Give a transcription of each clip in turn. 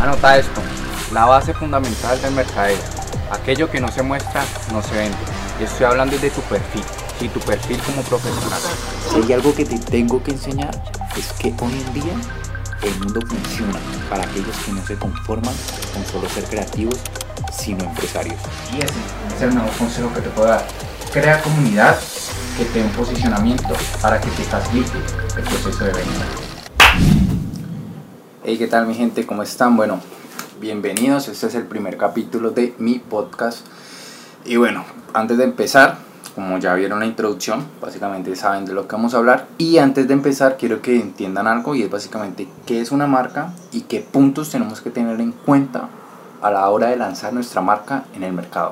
Anota esto, la base fundamental del mercadeo. Aquello que no se muestra, no se vende. Y estoy hablando de tu perfil, y tu perfil como profesional. Si hay algo que te tengo que enseñar, es que hoy en día el mundo funciona para aquellos que no se conforman con solo ser creativos, sino empresarios. Y ese es el nuevo consejo que te puedo dar. Crea comunidad que te dé un posicionamiento para que te facilite el proceso de venta. Hey, ¿qué tal mi gente? ¿Cómo están? Bueno, bienvenidos. Este es el primer capítulo de mi podcast. Y bueno, antes de empezar, como ya vieron la introducción, básicamente saben de lo que vamos a hablar. Y antes de empezar, quiero que entiendan algo y es básicamente qué es una marca y qué puntos tenemos que tener en cuenta a la hora de lanzar nuestra marca en el mercado.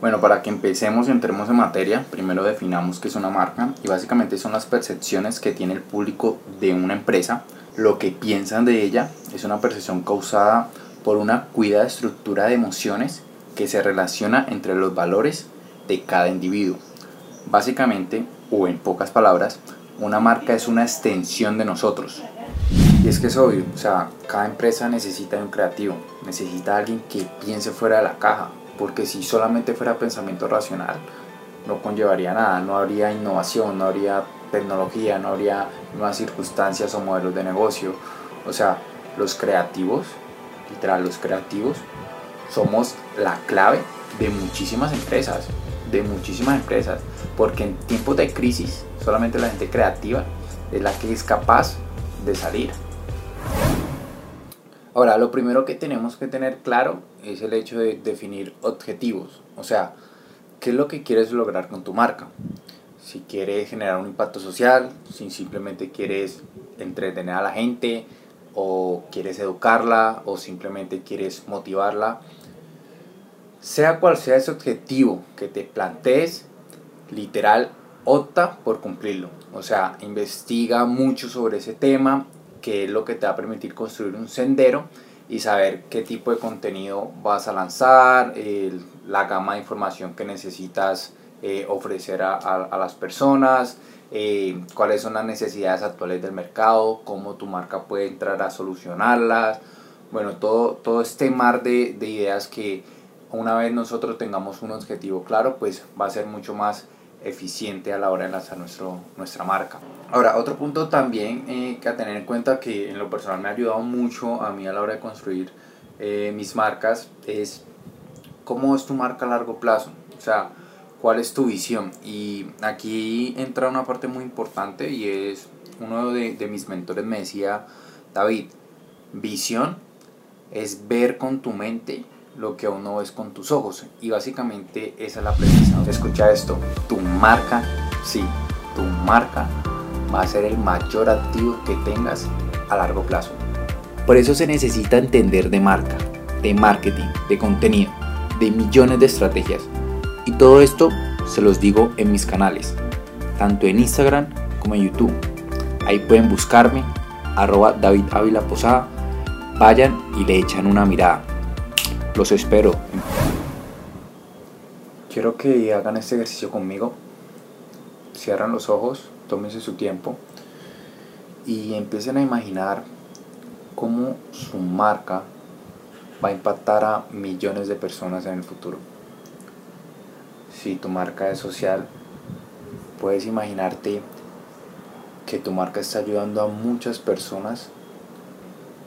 Bueno, para que empecemos y entremos en materia, primero definamos qué es una marca y básicamente son las percepciones que tiene el público de una empresa, lo que piensan de ella, es una percepción causada por una cuidada estructura de emociones que se relaciona entre los valores de cada individuo. Básicamente, o en pocas palabras, una marca es una extensión de nosotros. Y es que es obvio, o sea, cada empresa necesita de un creativo, necesita alguien que piense fuera de la caja, porque si solamente fuera pensamiento racional, no conllevaría nada, no habría innovación, no habría tecnología, no habría nuevas circunstancias o modelos de negocio. O sea, los creativos, literal, los creativos, somos la clave de muchísimas empresas, de muchísimas empresas, porque en tiempos de crisis solamente la gente creativa es la que es capaz de salir. Ahora, lo primero que tenemos que tener claro es el hecho de definir objetivos. O sea, ¿qué es lo que quieres lograr con tu marca? Si quieres generar un impacto social, si simplemente quieres entretener a la gente, o quieres educarla, o simplemente quieres motivarla. Sea cual sea ese objetivo que te plantees, literal, opta por cumplirlo. O sea, investiga mucho sobre ese tema, que es lo que te va a permitir construir un sendero y saber qué tipo de contenido vas a lanzar, la gama de información que necesitas eh, ofrecer a, a, las personas, eh, cuáles son las necesidades actuales del mercado, cómo tu marca puede entrar a solucionarlas. Bueno, todo, todo este mar de, de ideas que una vez nosotros tengamos un objetivo claro, pues va a ser mucho más eficiente a la hora de lanzar nuestro, nuestra marca. Ahora, otro punto también eh, que a tener en cuenta que en lo personal me ha ayudado mucho a mí a la hora de construir eh, mis marcas es cómo es tu marca a largo plazo, o sea, cuál es tu visión. Y aquí entra una parte muy importante y es uno de, de mis mentores me decía, David, visión es ver con tu mente lo que aún no ves con tus ojos. Y básicamente esa es la premisa. Escucha esto, tu marca, sí, tu marca va a ser el mayor activo que tengas a largo plazo. Por eso se necesita entender de marca, de marketing, de contenido, de millones de estrategias. Y todo esto se los digo en mis canales, tanto en Instagram como en YouTube. Ahí pueden buscarme, arroba David Posada, vayan y le echan una mirada. Los espero. Quiero que hagan este ejercicio conmigo. Cierran los ojos, tómense su tiempo y empiecen a imaginar cómo su marca va a impactar a millones de personas en el futuro. Si tu marca es social, puedes imaginarte que tu marca está ayudando a muchas personas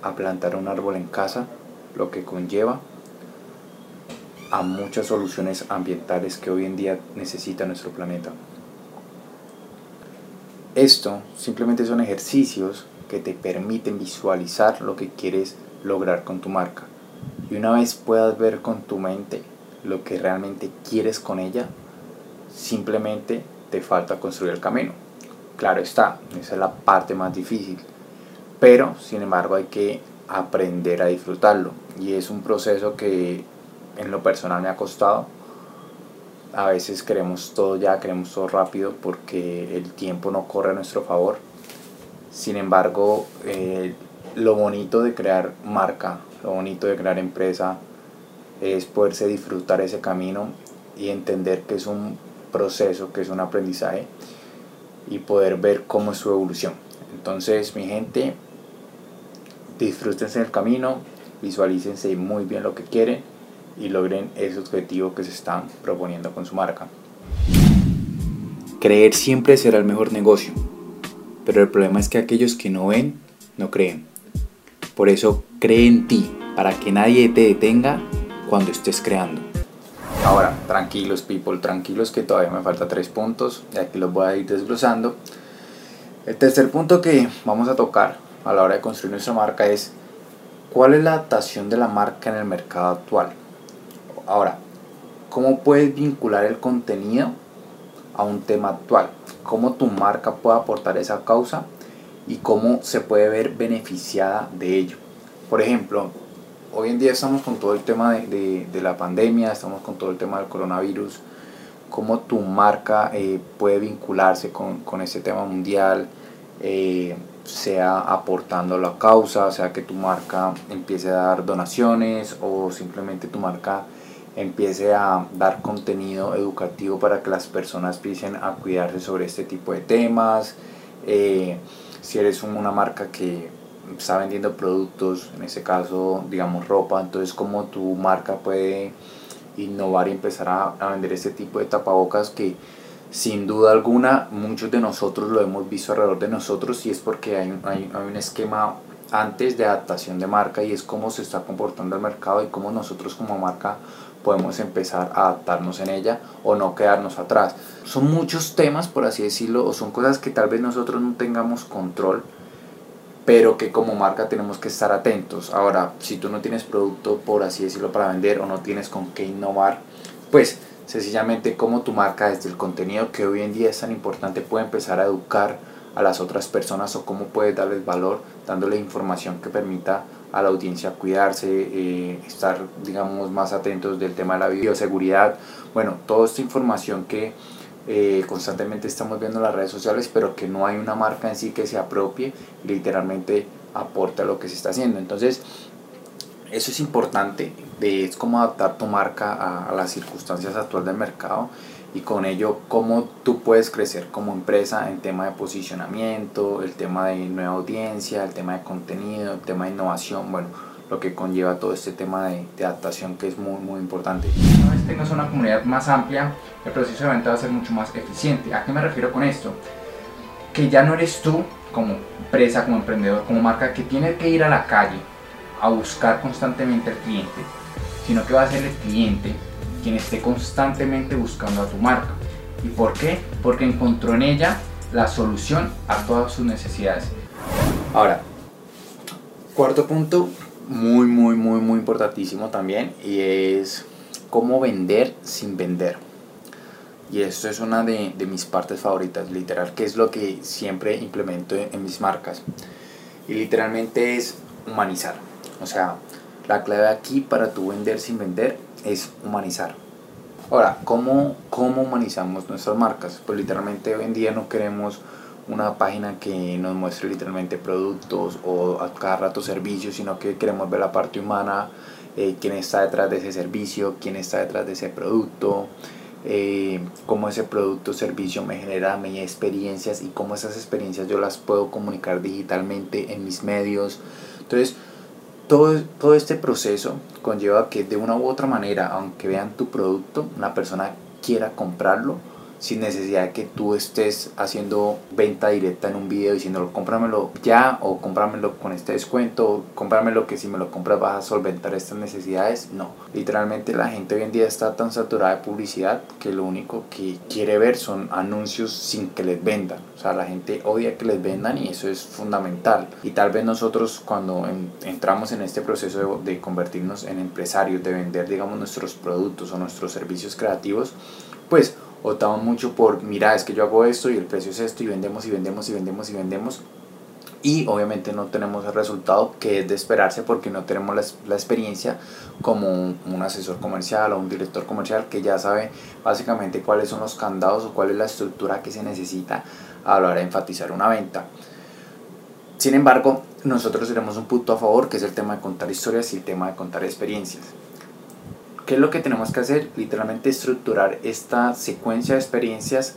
a plantar un árbol en casa, lo que conlleva a muchas soluciones ambientales que hoy en día necesita nuestro planeta. Esto simplemente son ejercicios que te permiten visualizar lo que quieres lograr con tu marca. Y una vez puedas ver con tu mente lo que realmente quieres con ella, simplemente te falta construir el camino. Claro está, esa es la parte más difícil. Pero, sin embargo, hay que aprender a disfrutarlo. Y es un proceso que en lo personal me ha costado. A veces queremos todo ya, queremos todo rápido porque el tiempo no corre a nuestro favor. Sin embargo, eh, lo bonito de crear marca, lo bonito de crear empresa es poderse disfrutar ese camino y entender que es un proceso, que es un aprendizaje y poder ver cómo es su evolución. Entonces, mi gente, disfrútense el camino, visualícense muy bien lo que quieren y logren ese objetivo que se están proponiendo con su marca. Creer siempre será el mejor negocio, pero el problema es que aquellos que no ven, no creen. Por eso cree en ti, para que nadie te detenga cuando estés creando. Ahora, tranquilos people, tranquilos que todavía me falta tres puntos y aquí los voy a ir desglosando. El tercer punto que vamos a tocar a la hora de construir nuestra marca es cuál es la adaptación de la marca en el mercado actual. Ahora, ¿cómo puedes vincular el contenido a un tema actual? ¿Cómo tu marca puede aportar esa causa y cómo se puede ver beneficiada de ello? Por ejemplo, hoy en día estamos con todo el tema de, la pandemia, estamos con todo el tema del coronavirus, cómo tu marca eh, puede vincularse con, ese tema mundial, eh, sea aportando la causa, sea que tu marca empiece a dar donaciones o simplemente tu marca empiece a dar contenido educativo para que las personas empiecen a cuidarse sobre este tipo de temas. Eh, si eres una marca que está vendiendo productos, en este caso, digamos, ropa, entonces cómo tu marca puede innovar y empezar a, a, vender este tipo de tapabocas que sin duda alguna muchos de nosotros lo hemos visto alrededor de nosotros y es porque hay, hay, hay un esquema antes de adaptación de marca y es cómo se está comportando el mercado y cómo nosotros como marca podemos empezar a adaptarnos en ella o no quedarnos atrás. Son muchos temas, por así decirlo, o son cosas que tal vez nosotros no tengamos control, pero que como marca tenemos que estar atentos. Ahora, si tú no tienes producto, por así decirlo, para vender o no tienes con qué innovar, pues sencillamente como tu marca desde el contenido que hoy en día es tan importante puede empezar a educar a las otras personas o cómo puedes darles valor dándole información que permita a la audiencia cuidarse, eh, estar digamos más atentos del tema de la bioseguridad, bueno, toda esta información que eh, constantemente estamos viendo en las redes sociales, pero que no hay una marca en sí que se apropie y literalmente aporta lo que se está haciendo. Entonces, eso es importante, es cómo adaptar tu marca a, a las circunstancias actuales del mercado y con ello cómo tú puedes crecer como empresa en tema de posicionamiento, el tema de nueva audiencia, el tema de contenido, el tema de innovación, bueno, lo que conlleva todo este tema de, adaptación que es muy muy importante. Una vez tengas una comunidad más amplia, el proceso de venta va a ser mucho más eficiente. ¿A qué me refiero con esto? Que ya no eres tú como empresa, como emprendedor, como marca que tiene que ir a la calle a buscar constantemente al cliente, sino que va a ser el cliente quien esté constantemente buscando a tu marca. ¿Y por qué? Porque encontró en ella la solución a todas sus necesidades. Ahora, cuarto punto, muy, muy, muy, muy importantísimo también, y es cómo vender sin vender. Y esto es una de, mis partes favoritas, literal, que es lo que siempre implemento en, en mis marcas. Y literalmente es humanizar. O sea, la clave aquí para tu vender sin vender es humanizar. Ahora, ¿cómo, ¿cómo humanizamos nuestras marcas? Pues literalmente hoy en día no queremos una página que nos muestre literalmente productos o a cada rato servicios, sino que queremos ver la parte humana, eh, quién está detrás de ese servicio, quién está detrás de ese producto, eh, cómo ese producto o servicio me genera mi experiencias y cómo esas experiencias yo las puedo comunicar digitalmente en mis medios. Entonces, todo, todo este proceso conlleva que de una u otra manera, aunque vean tu producto, una persona quiera comprarlo sin necesidad de que tú estés haciendo venta directa en un video diciéndolo cómpramelo ya o cómpramelo con este descuento, cómpramelo que si me lo compras vas a solventar estas necesidades. No, literalmente la gente hoy en día está tan saturada de publicidad que lo único que quiere ver son anuncios sin que les vendan. O sea, la gente odia que les vendan y eso es fundamental. Y tal vez nosotros cuando entramos en este proceso de, de convertirnos en empresarios, de vender digamos nuestros productos o nuestros servicios creativos, pues optamos mucho por, mira, es que yo hago esto y el precio es esto y vendemos y vendemos y vendemos y vendemos. Y obviamente no tenemos el resultado que es de esperarse porque no tenemos la, la experiencia como un, un, asesor comercial o un director comercial que ya sabe básicamente cuáles son los candados o cuál es la estructura que se necesita a la hora de enfatizar una venta. Sin embargo, nosotros tenemos un punto a favor que es el tema de contar historias y el tema de contar experiencias. ¿Qué es lo que tenemos que hacer? Literalmente estructurar esta secuencia de experiencias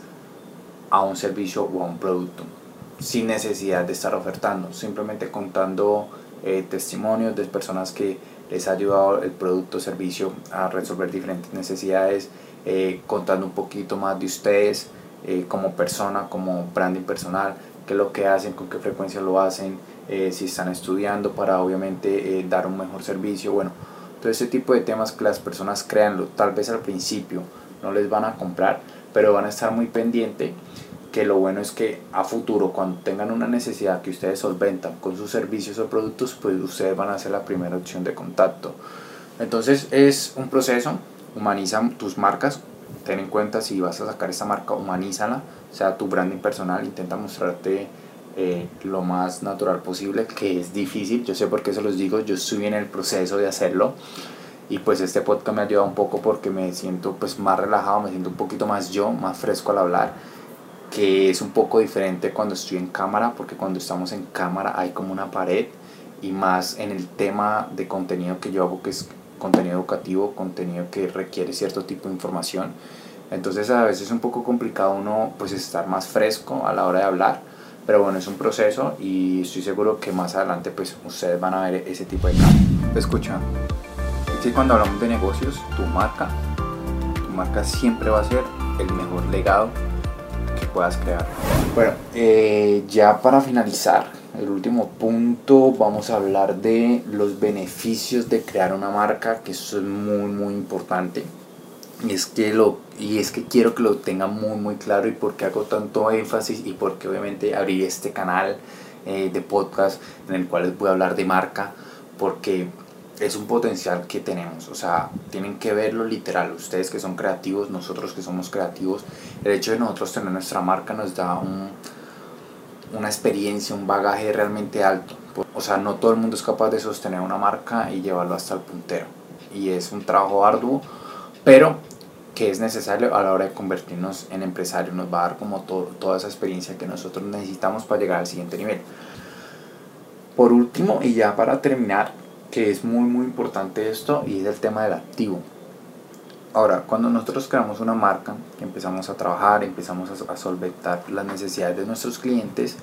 a un servicio o a un producto sin necesidad de estar ofertando, simplemente contando eh, testimonios de personas que les ha ayudado el producto o servicio a resolver diferentes necesidades, eh, contando un poquito más de ustedes eh, como persona, como branding personal, qué es lo que hacen, con qué frecuencia lo hacen, si están estudiando para obviamente dar un mejor servicio, bueno, todo ese tipo de temas que las personas créanlo, tal vez al principio no les van a comprar, pero van a estar muy pendientes que lo bueno es que a futuro cuando tengan una necesidad que ustedes solventan con sus servicios o productos, pues ustedes van a ser la primera opción de contacto. Entonces es un proceso, humaniza tus marcas, ten en cuenta si vas a sacar esta marca, humanízala, sea tu branding personal, intenta mostrarte eh, lo más natural posible, que es difícil, yo sé por qué se los digo, yo estoy en el proceso de hacerlo y pues este podcast me ha ayudado un poco porque me siento pues más relajado, me siento un poquito más yo, más fresco al hablar que es un poco diferente cuando estoy en cámara, porque cuando estamos en cámara hay como una pared y más en el tema de contenido que yo hago, que es contenido educativo, contenido que requiere cierto tipo de información. Entonces a veces es un poco complicado uno pues estar más fresco a la hora de hablar, pero bueno, es un proceso y estoy seguro que más adelante pues ustedes van a ver ese tipo de cambio. Escucha, es que cuando hablamos de negocios, tu marca, tu marca siempre va a ser el mejor legado puedas crear. Bueno, eh, ya para finalizar, el último punto, vamos a hablar de los beneficios de crear una marca, que eso es muy, muy importante. Y es que, lo, y es que quiero que lo tengan muy, muy claro y por qué hago tanto énfasis y porque obviamente abrí este canal eh, de podcast en el cual les voy a hablar de marca, porque es un potencial que tenemos. O sea, tienen que verlo literal. Ustedes que son creativos, nosotros que somos creativos, el hecho de nosotros tener nuestra marca nos da un, una experiencia, un bagaje realmente alto. O sea, no todo el mundo es capaz de sostener una marca y llevarlo hasta el puntero. Y es un trabajo arduo, pero que es necesario a la hora de convertirnos en empresarios. Nos va a dar como toda esa experiencia que nosotros necesitamos para llegar al siguiente nivel. Por último, y ya para terminar, que es muy muy importante esto y es el tema del activo. Ahora, cuando nosotros creamos una marca, empezamos a trabajar, empezamos a, solventar las necesidades de nuestros clientes,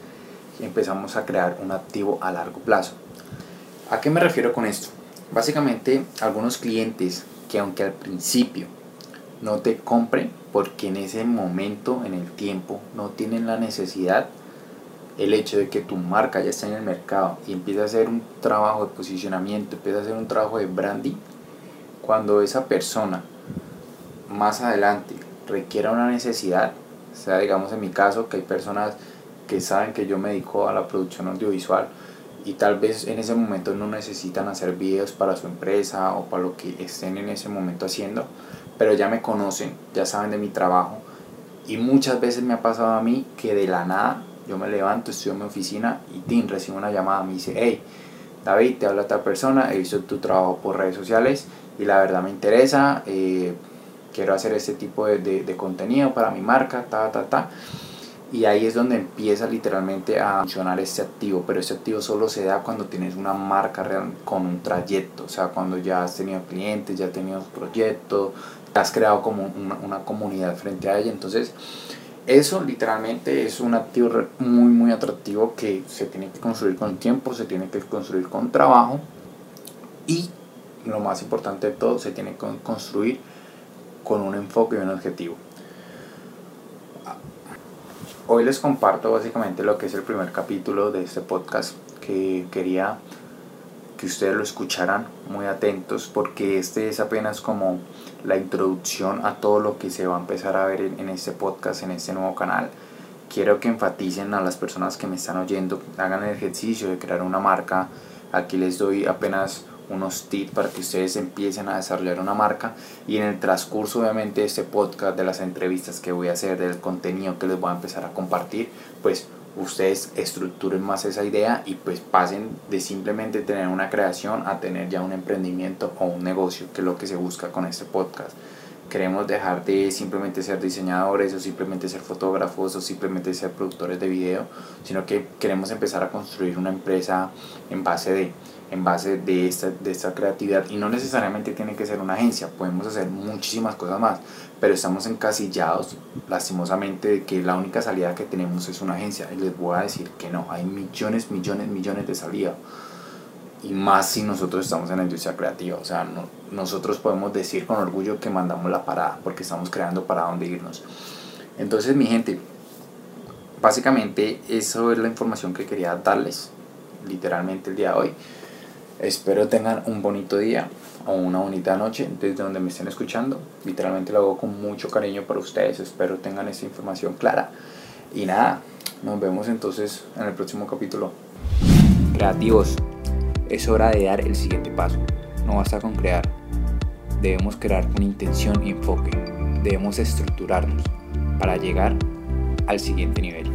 empezamos a crear un activo a largo plazo. ¿A qué me refiero con esto? Básicamente, algunos clientes que aunque al principio no te compren porque en ese momento, en el tiempo, no tienen la necesidad, el hecho de que tu marca ya está en el mercado y empieza a hacer un trabajo de posicionamiento, empieza a hacer un trabajo de branding, cuando esa persona más adelante requiera una necesidad, sea digamos en mi caso que hay personas que saben que yo me dedico a la producción audiovisual y tal vez en ese momento no necesitan hacer videos para su empresa o para lo que estén en ese momento haciendo, pero ya me conocen, ya saben de mi trabajo y muchas veces me ha pasado a mí que de la nada yo me levanto, estoy en mi oficina y Tim recibe una llamada, me dice, hey, David, te habla tal persona, he visto tu trabajo por redes sociales y la verdad me interesa, eh, quiero hacer este tipo de, de, contenido para mi marca, ta, ta, ta. Y ahí es donde empieza literalmente a funcionar este activo, pero este activo solo se da cuando tienes una marca real con un trayecto, o sea, cuando ya has tenido clientes, ya has tenido proyectos, has creado como una, una comunidad frente a ella, entonces eso literalmente es un activo muy muy atractivo que se tiene que construir con tiempo, se tiene que construir con trabajo y lo más importante de todo se tiene que construir con un enfoque y un objetivo. Hoy les comparto básicamente lo que es el primer capítulo de este podcast que quería que ustedes lo escucharan muy atentos porque este es apenas como la introducción a todo lo que se va a empezar a ver en, este podcast, en este nuevo canal. Quiero que enfaticen a las personas que me están oyendo, hagan el ejercicio de crear una marca. Aquí les doy apenas unos tips para que ustedes empiecen a desarrollar una marca y en el transcurso obviamente de este podcast, de las entrevistas que voy a hacer, del contenido que les voy a empezar a compartir, pues ustedes estructuren más esa idea y pues pasen de simplemente tener una creación a tener ya un emprendimiento o un negocio, que es lo que se busca con este podcast. Queremos dejar de simplemente ser diseñadores o simplemente ser fotógrafos o simplemente ser productores de video, sino que queremos empezar a construir una empresa en base de, en base de esta, de esta creatividad. Y no necesariamente tiene que ser una agencia, podemos hacer muchísimas cosas más, pero estamos encasillados lastimosamente de que la única salida que tenemos es una agencia. Y les voy a decir que no, hay millones, millones, millones de salidas y más si nosotros estamos en la industria creativa. O sea, no, nosotros podemos decir con orgullo que mandamos la parada porque estamos creando para dónde irnos. Entonces, mi gente, básicamente eso es la información que quería darles literalmente el día de hoy. Espero tengan un bonito día o una bonita noche desde donde me estén escuchando. Literalmente lo hago con mucho cariño para ustedes. Espero tengan esta información clara. Y nada, nos vemos entonces en el próximo capítulo. Creativos, es hora de dar el siguiente paso. No basta con crear. Debemos crear con intención y enfoque. Debemos estructurarnos para llegar al siguiente nivel.